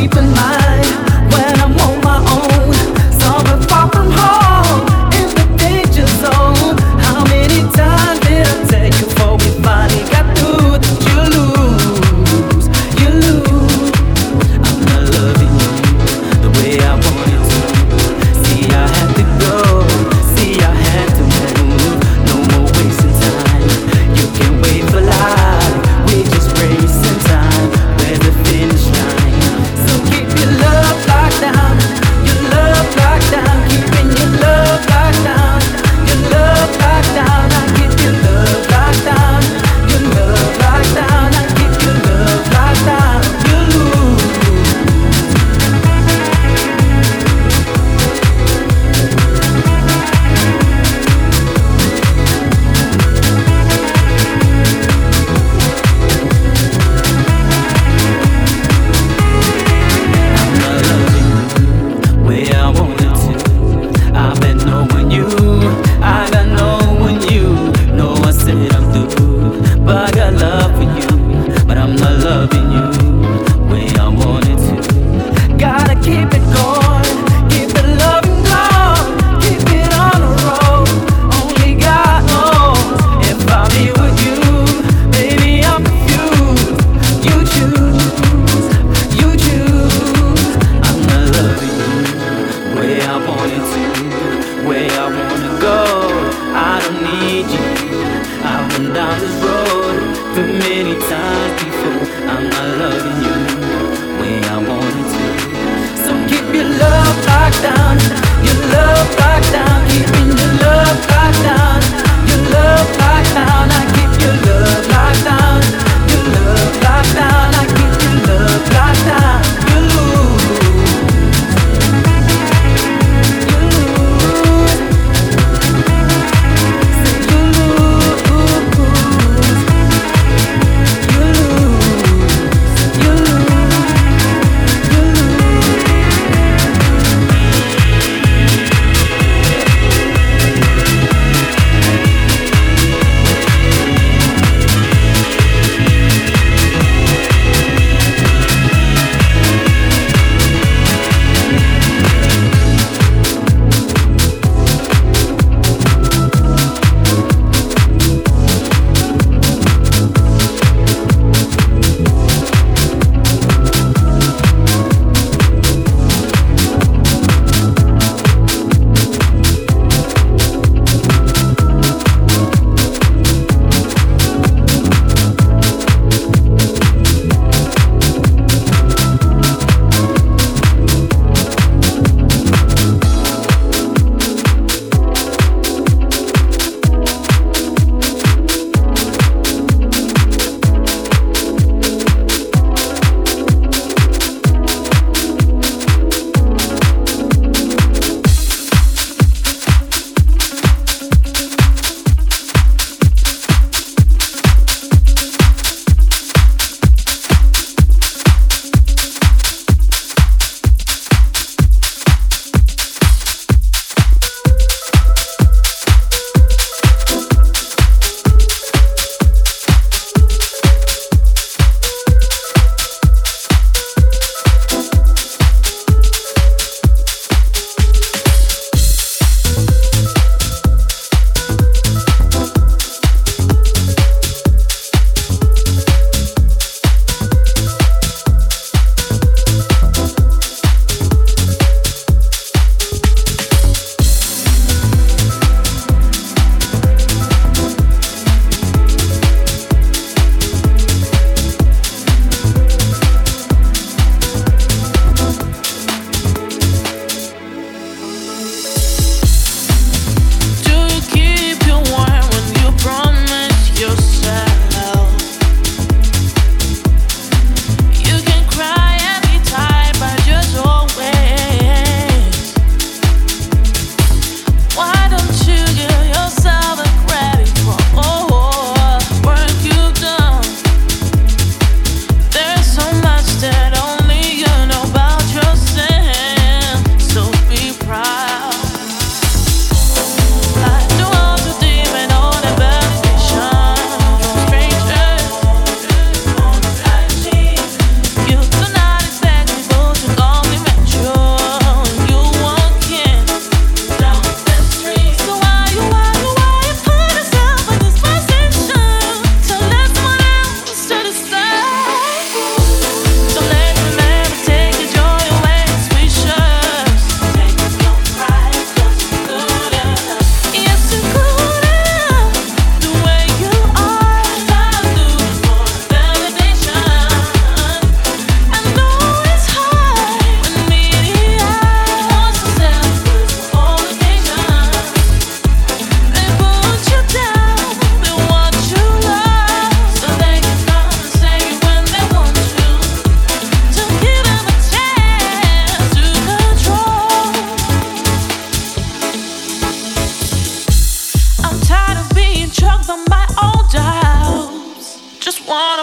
keep in mind.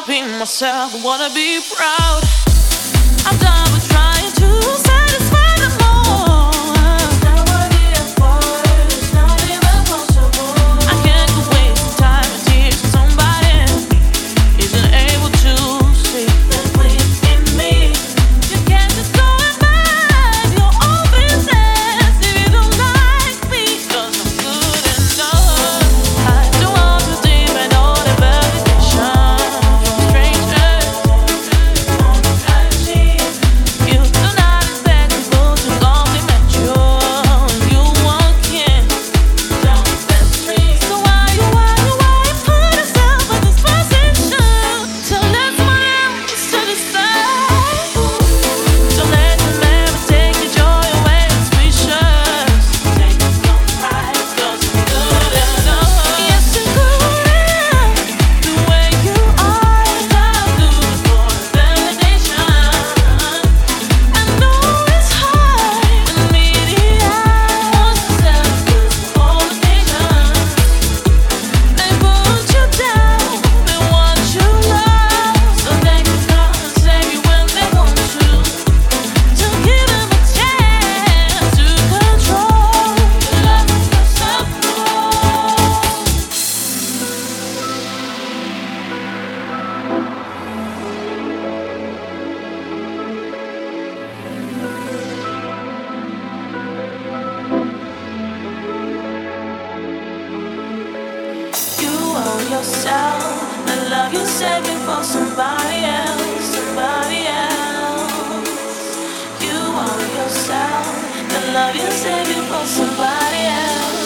be myself, wanna be proud. I'm done love you save you for somebody else.